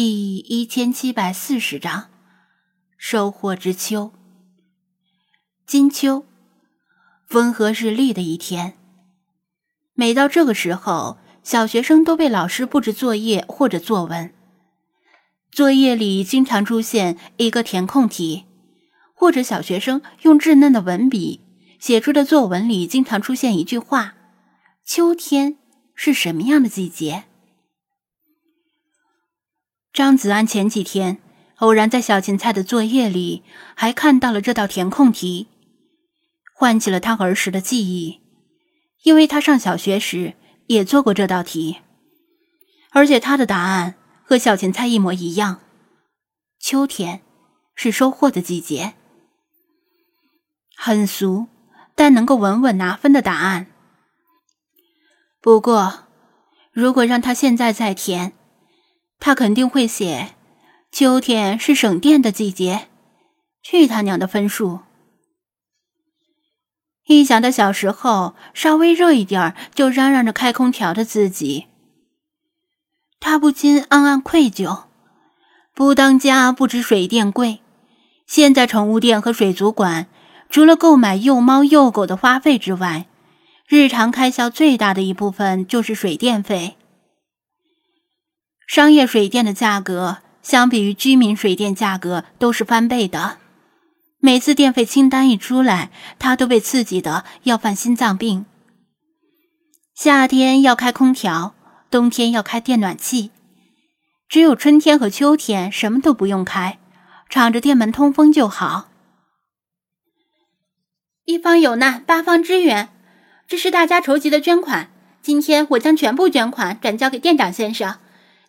第一千七百四十章收获之秋。金秋，风和日丽的一天。每到这个时候，小学生都被老师布置作业或者作文。作业里经常出现一个填空题，或者小学生用稚嫩的文笔写出的作文里经常出现一句话：“秋天是什么样的季节？”张子安前几天偶然在小芹菜的作业里还看到了这道填空题，唤起了他儿时的记忆，因为他上小学时也做过这道题，而且他的答案和小芹菜一模一样。秋天是收获的季节，很俗，但能够稳稳拿分的答案。不过，如果让他现在再填，他肯定会写：“秋天是省电的季节。”去他娘的分数！一想到小时候稍微热一点就嚷嚷着开空调的自己，他不禁暗暗愧疚。不当家不知水电贵，现在宠物店和水族馆除了购买幼猫幼狗的花费之外，日常开销最大的一部分就是水电费。商业水电的价格相比于居民水电价格都是翻倍的。每次电费清单一出来，他都被刺激的要犯心脏病。夏天要开空调，冬天要开电暖气，只有春天和秋天什么都不用开，敞着店门通风就好。一方有难，八方支援，这是大家筹集的捐款。今天我将全部捐款转交给店长先生。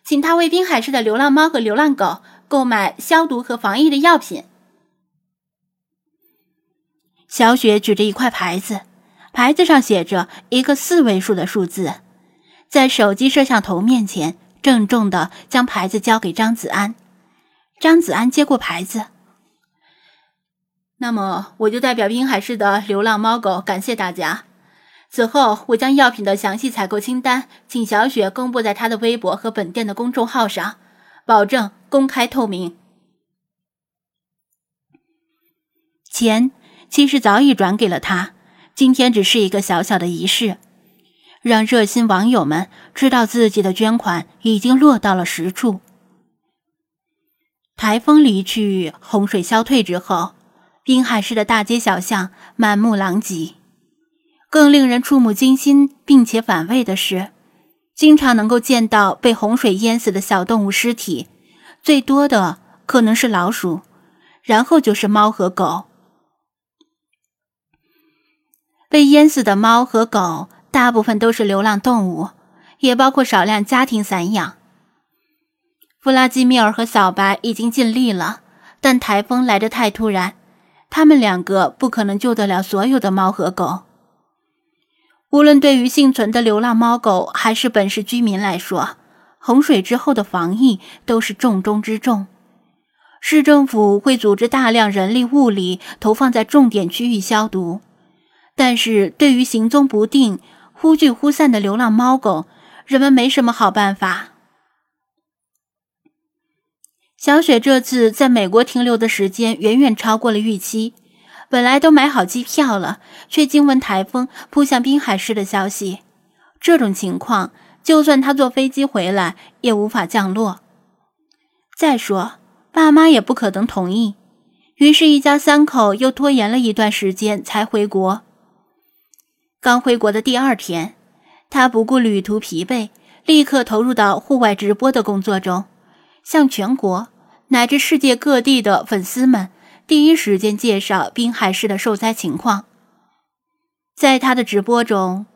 请他为滨海市的流浪猫和流浪狗购买消毒和防疫的药品。小雪举着一块牌子，牌子上写着一个四位数的数字，在手机摄像头面前郑重的将牌子交给张子安。张子安接过牌子，那么我就代表滨海市的流浪猫狗感谢大家。此后，我将药品的详细采购清单，请小雪公布在她的微博和本店的公众号上，保证公开透明。钱其实早已转给了他，今天只是一个小小的仪式，让热心网友们知道自己的捐款已经落到了实处。台风离去，洪水消退之后，滨海市的大街小巷满目狼藉。更令人触目惊心并且反胃的是，经常能够见到被洪水淹死的小动物尸体，最多的可能是老鼠，然后就是猫和狗。被淹死的猫和狗大部分都是流浪动物，也包括少量家庭散养。弗拉基米尔和小白已经尽力了，但台风来得太突然，他们两个不可能救得了所有的猫和狗。无论对于幸存的流浪猫狗，还是本市居民来说，洪水之后的防疫都是重中之重。市政府会组织大量人力物力投放在重点区域消毒，但是对于行踪不定、忽聚忽散的流浪猫狗，人们没什么好办法。小雪这次在美国停留的时间远远超过了预期。本来都买好机票了，却惊闻台风扑向滨海市的消息。这种情况，就算他坐飞机回来，也无法降落。再说，爸妈也不可能同意。于是，一家三口又拖延了一段时间才回国。刚回国的第二天，他不顾旅途疲惫，立刻投入到户外直播的工作中，向全国乃至世界各地的粉丝们。第一时间介绍滨海市的受灾情况。在他的直播中，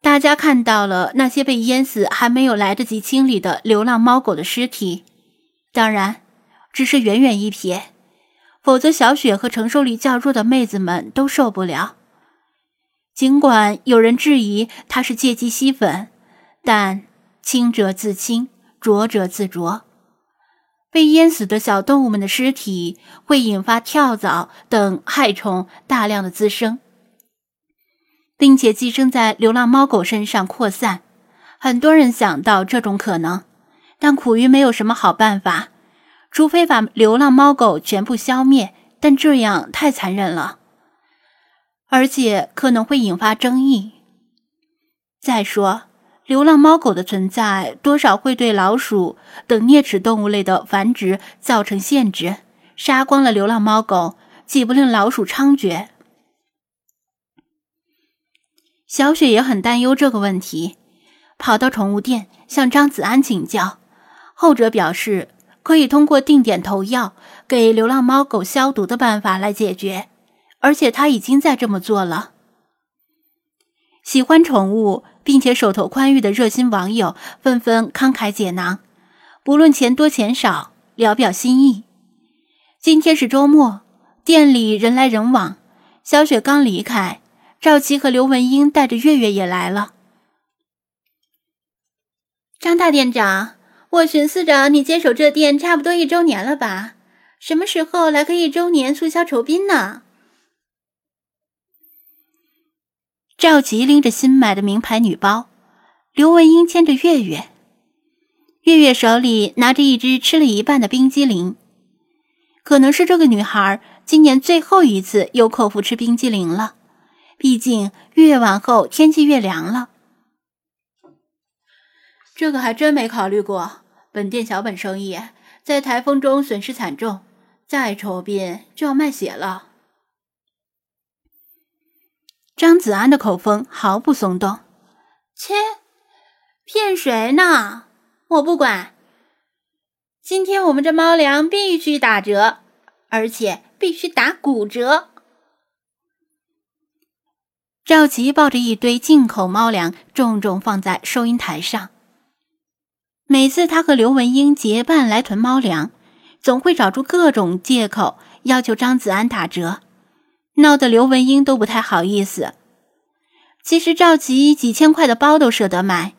大家看到了那些被淹死还没有来得及清理的流浪猫狗的尸体，当然，只是远远一瞥，否则小雪和承受力较弱的妹子们都受不了。尽管有人质疑他是借机吸粉，但清者自清，浊者自浊。被淹死的小动物们的尸体会引发跳蚤等害虫大量的滋生，并且寄生在流浪猫狗身上扩散。很多人想到这种可能，但苦于没有什么好办法，除非把流浪猫狗全部消灭，但这样太残忍了，而且可能会引发争议。再说，流浪猫狗的存在多少会对老鼠等啮齿动物类的繁殖造成限制，杀光了流浪猫狗，岂不令老鼠猖獗？小雪也很担忧这个问题，跑到宠物店向张子安请教。后者表示，可以通过定点投药给流浪猫狗消毒的办法来解决，而且他已经在这么做了。喜欢宠物并且手头宽裕的热心网友纷纷慷慨解囊，不论钱多钱少，聊表心意。今天是周末，店里人来人往。小雪刚离开，赵琪和刘文英带着月月也来了。张大店长。我寻思着，你接手这店差不多一周年了吧？什么时候来个一周年促销酬宾呢？赵琪拎着新买的名牌女包，刘文英牵着月月，月月手里拿着一只吃了一半的冰激凌。可能是这个女孩今年最后一次有口福吃冰激凌了，毕竟越往后天气越凉了。这个还真没考虑过。本店小本生意，在台风中损失惨重，再筹宾就要卖血了。张子安的口风毫不松动，切，骗谁呢？我不管。今天我们这猫粮必须打折，而且必须打骨折。赵琪抱着一堆进口猫粮，重重放在收银台上。每次他和刘文英结伴来囤猫粮，总会找出各种借口要求张子安打折，闹得刘文英都不太好意思。其实赵琪几千块的包都舍得买，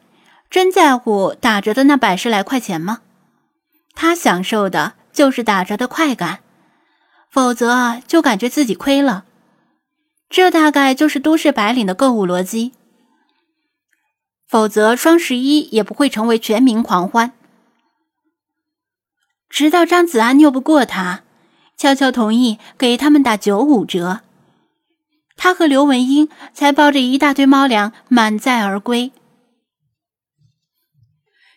真在乎打折的那百十来块钱吗？他享受的就是打折的快感，否则就感觉自己亏了。这大概就是都市白领的购物逻辑。否则，双十一也不会成为全民狂欢。直到张子安拗不过他，悄悄同意给他们打九五折，他和刘文英才抱着一大堆猫粮满载而归。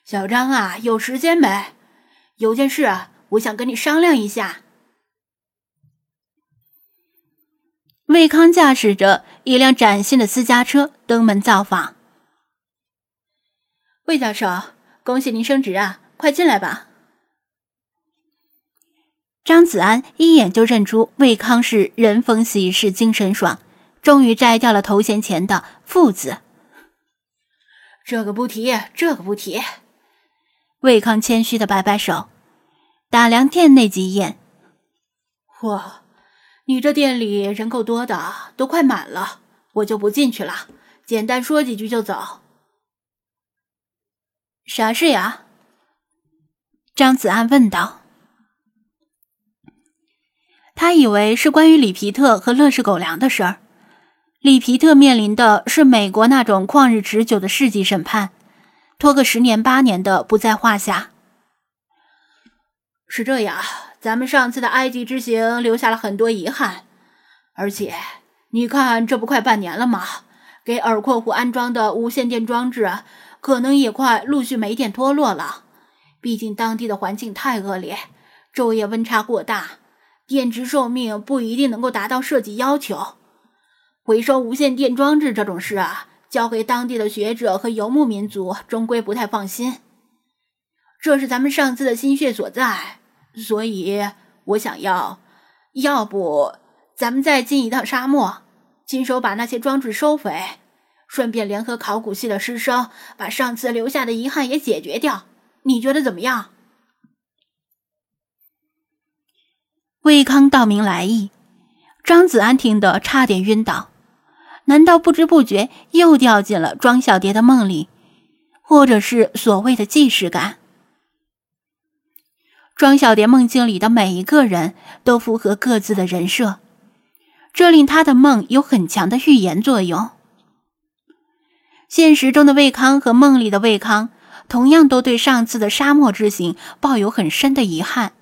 小张啊，有时间没？有件事啊我想跟你商量一下。魏康驾驶着一辆崭新的私家车登门造访。魏教授，恭喜您升职啊！快进来吧。张子安一眼就认出魏康是人逢喜事精神爽，终于摘掉了头衔前的“副”字。这个不提，这个不提。魏康谦虚的摆摆手，打量店内几眼。哇，你这店里人够多的，都快满了，我就不进去了，简单说几句就走。啥事呀？张子安问道。他以为是关于里皮特和乐视狗粮的事儿。里皮特面临的是美国那种旷日持久的世纪审判，拖个十年八年的不在话下。是这样，咱们上次的埃及之行留下了很多遗憾，而且你看，这不快半年了吗？给耳廓湖安装的无线电装置。可能也快陆续没电脱落了，毕竟当地的环境太恶劣，昼夜温差过大，电池寿命不一定能够达到设计要求。回收无线电装置这种事啊，交给当地的学者和游牧民族，终归不太放心。这是咱们上次的心血所在，所以我想要，要不咱们再进一趟沙漠，亲手把那些装置收回。顺便联合考古系的师生，把上次留下的遗憾也解决掉。你觉得怎么样？魏康道明来意，张子安听得差点晕倒。难道不知不觉又掉进了庄小蝶的梦里，或者是所谓的既视感？庄小蝶梦境里的每一个人都符合各自的人设，这令他的梦有很强的预言作用。现实中的魏康和梦里的魏康同样都对上次的沙漠之行抱有很深的遗憾。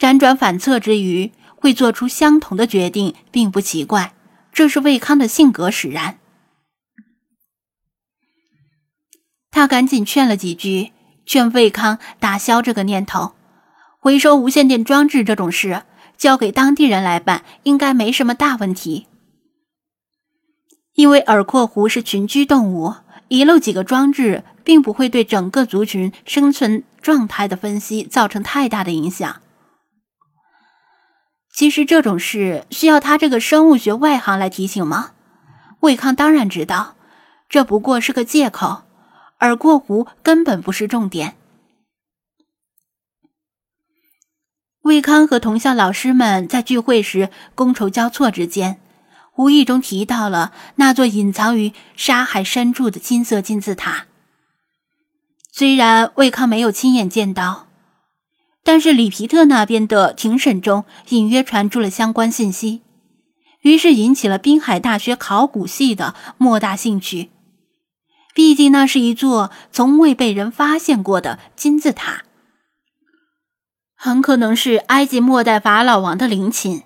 辗转反侧之余，会做出相同的决定，并不奇怪，这是魏康的性格使然。他赶紧劝了几句，劝魏康打消这个念头。回收无线电装置这种事，交给当地人来办，应该没什么大问题。因为耳廓狐是群居动物，遗漏几个装置，并不会对整个族群生存状态的分析造成太大的影响。其实这种事需要他这个生物学外行来提醒吗？魏康当然知道，这不过是个借口。而过湖根本不是重点。魏康和同校老师们在聚会时觥筹交错之间，无意中提到了那座隐藏于沙海深处的金色金字塔。虽然魏康没有亲眼见到，但是里皮特那边的庭审中隐约传出了相关信息，于是引起了滨海大学考古系的莫大兴趣。毕竟，那是一座从未被人发现过的金字塔，很可能是埃及末代法老王的陵寝。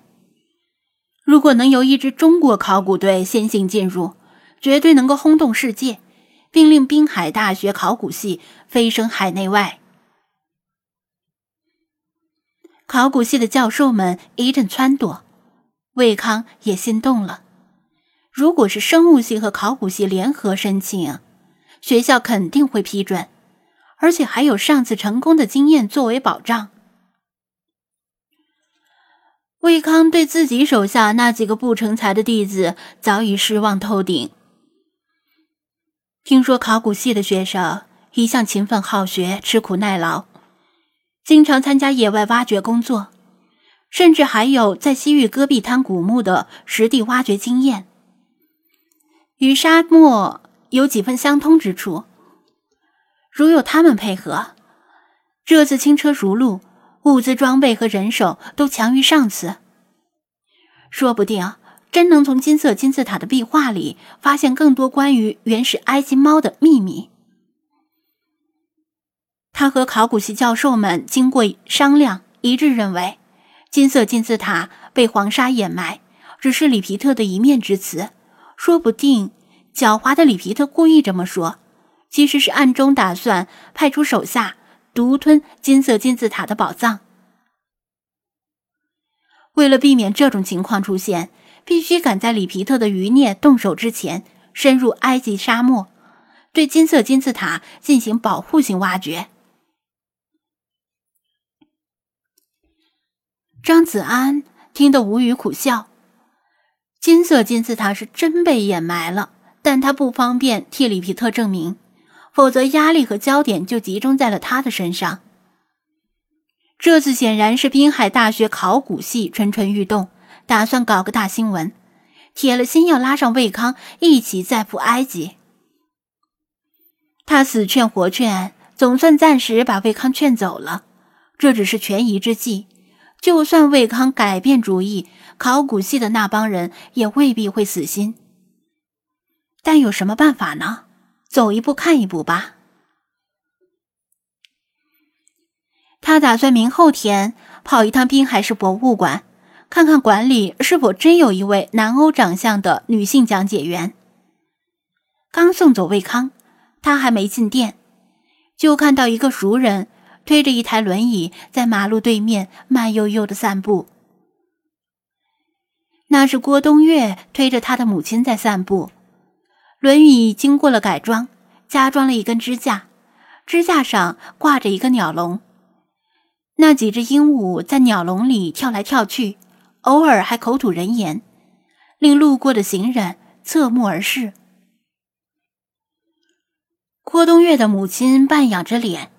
如果能由一支中国考古队先行进入，绝对能够轰动世界，并令滨海大学考古系飞升海内外。考古系的教授们一阵撺掇，魏康也心动了。如果是生物系和考古系联合申请，学校肯定会批准，而且还有上次成功的经验作为保障。魏康对自己手下那几个不成才的弟子早已失望透顶。听说考古系的学生一向勤奋好学、吃苦耐劳，经常参加野外挖掘工作，甚至还有在西域戈壁滩古墓的实地挖掘经验，与沙漠。有几分相通之处，如有他们配合，这次轻车熟路，物资装备和人手都强于上次。说不定真能从金色金字塔的壁画里发现更多关于原始埃及猫的秘密。他和考古系教授们经过商量，一致认为，金色金字塔被黄沙掩埋，只是里皮特的一面之词，说不定。狡猾的里皮特故意这么说，其实是暗中打算派出手下独吞金色金字塔的宝藏。为了避免这种情况出现，必须赶在里皮特的余孽动手之前，深入埃及沙漠，对金色金字塔进行保护性挖掘。张子安听得无语苦笑，金色金字塔是真被掩埋了。但他不方便替里皮特证明，否则压力和焦点就集中在了他的身上。这次显然是滨海大学考古系蠢蠢欲动，打算搞个大新闻，铁了心要拉上魏康一起再赴埃及。他死劝活劝，总算暂时把魏康劝走了。这只是权宜之计，就算魏康改变主意，考古系的那帮人也未必会死心。但有什么办法呢？走一步看一步吧。他打算明后天跑一趟滨海市博物馆，看看馆里是否真有一位南欧长相的女性讲解员。刚送走魏康，他还没进店，就看到一个熟人推着一台轮椅在马路对面慢悠悠的散步。那是郭冬月推着他的母亲在散步。轮椅经过了改装，加装了一根支架，支架上挂着一个鸟笼。那几只鹦鹉在鸟笼里跳来跳去，偶尔还口吐人言，令路过的行人侧目而视。郭冬月的母亲半仰着脸，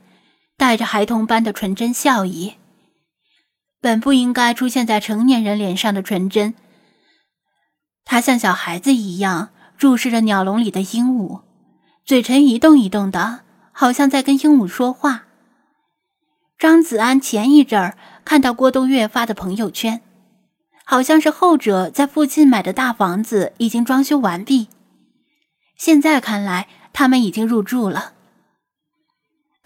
带着孩童般的纯真笑意。本不应该出现在成年人脸上的纯真，他像小孩子一样。注视着鸟笼里的鹦鹉，嘴唇一动一动的，好像在跟鹦鹉说话。张子安前一阵儿看到郭冬月发的朋友圈，好像是后者在附近买的大房子已经装修完毕，现在看来他们已经入住了。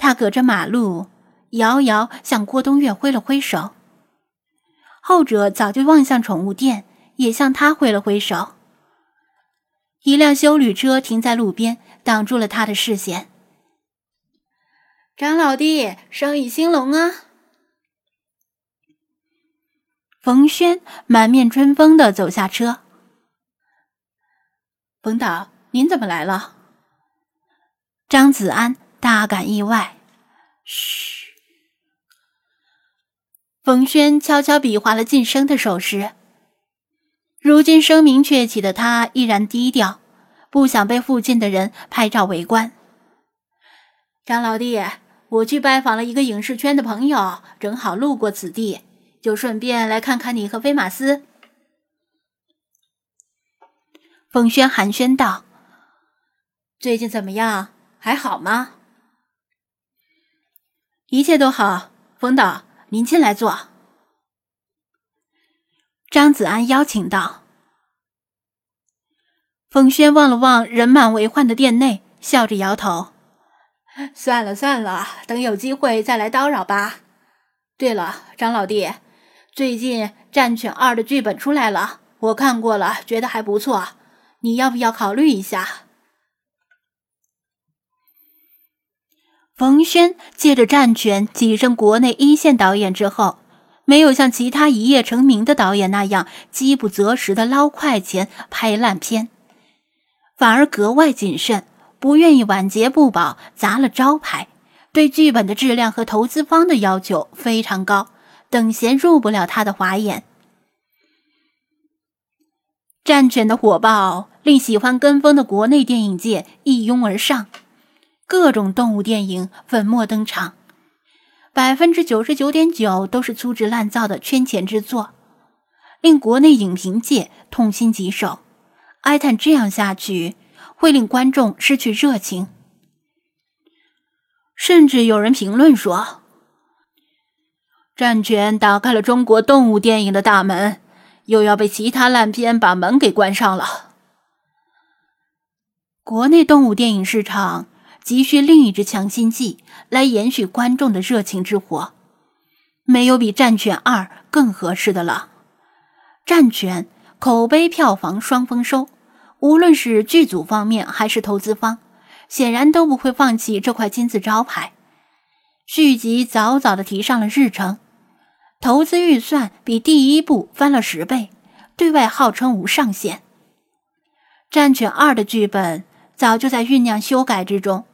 他隔着马路，遥遥向郭东岳挥了挥手。后者早就望向宠物店，也向他挥了挥手。一辆修旅车停在路边，挡住了他的视线。张老弟，生意兴隆啊！冯轩满面春风的走下车。冯导，您怎么来了？张子安大感意外。嘘。冯轩悄悄比划了晋升的手势。如今声名鹊起的他依然低调，不想被附近的人拍照围观。张老弟，我去拜访了一个影视圈的朋友，正好路过此地，就顺便来看看你和菲马斯。冯轩寒暄道：“最近怎么样？还好吗？”一切都好，冯导，您进来坐。张子安邀请道。冯轩望了望人满为患的店内，笑着摇头：“算了算了，等有机会再来叨扰吧。对了，张老弟，最近《战犬二》的剧本出来了，我看过了，觉得还不错，你要不要考虑一下？”冯轩借着《战犬》跻身国内一线导演之后，没有像其他一夜成名的导演那样饥不择食的捞快钱拍烂片，反而格外谨慎，不愿意晚节不保砸了招牌。对剧本的质量和投资方的要求非常高，等闲入不了他的华眼。《战犬》的火爆令喜欢跟风的国内电影界一拥而上。各种动物电影粉墨登场，百分之九十九点九都是粗制滥造的圈钱之作，令国内影评界痛心疾首，哀叹这样下去会令观众失去热情。甚至有人评论说，《战犬》打开了中国动物电影的大门，又要被其他烂片把门给关上了。国内动物电影市场。急需另一支强心剂来延续观众的热情之火，没有比《战犬二》更合适的了。《战犬》口碑、票房双丰收，无论是剧组方面还是投资方，显然都不会放弃这块金字招牌。续集早早的提上了日程，投资预算比第一部翻了十倍，对外号称无上限。《战犬二》的剧本早就在酝酿修改之中。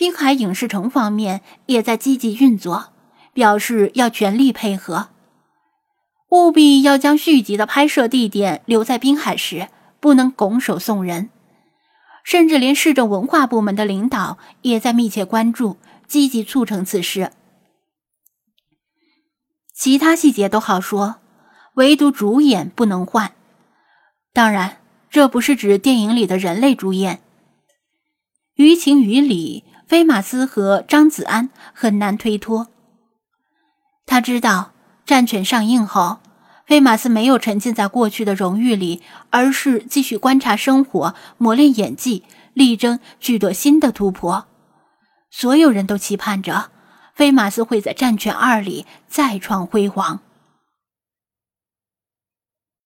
滨海影视城方面也在积极运作，表示要全力配合，务必要将续集的拍摄地点留在滨海市，不能拱手送人。甚至连市政文化部门的领导也在密切关注，积极促成此事。其他细节都好说，唯独主演不能换。当然，这不是指电影里的人类主演。于情于理。菲马斯和张子安很难推脱。他知道《战犬》上映后，菲马斯没有沉浸在过去的荣誉里，而是继续观察生活、磨练演技，力争取得新的突破。所有人都期盼着菲马斯会在《战犬二》里再创辉煌。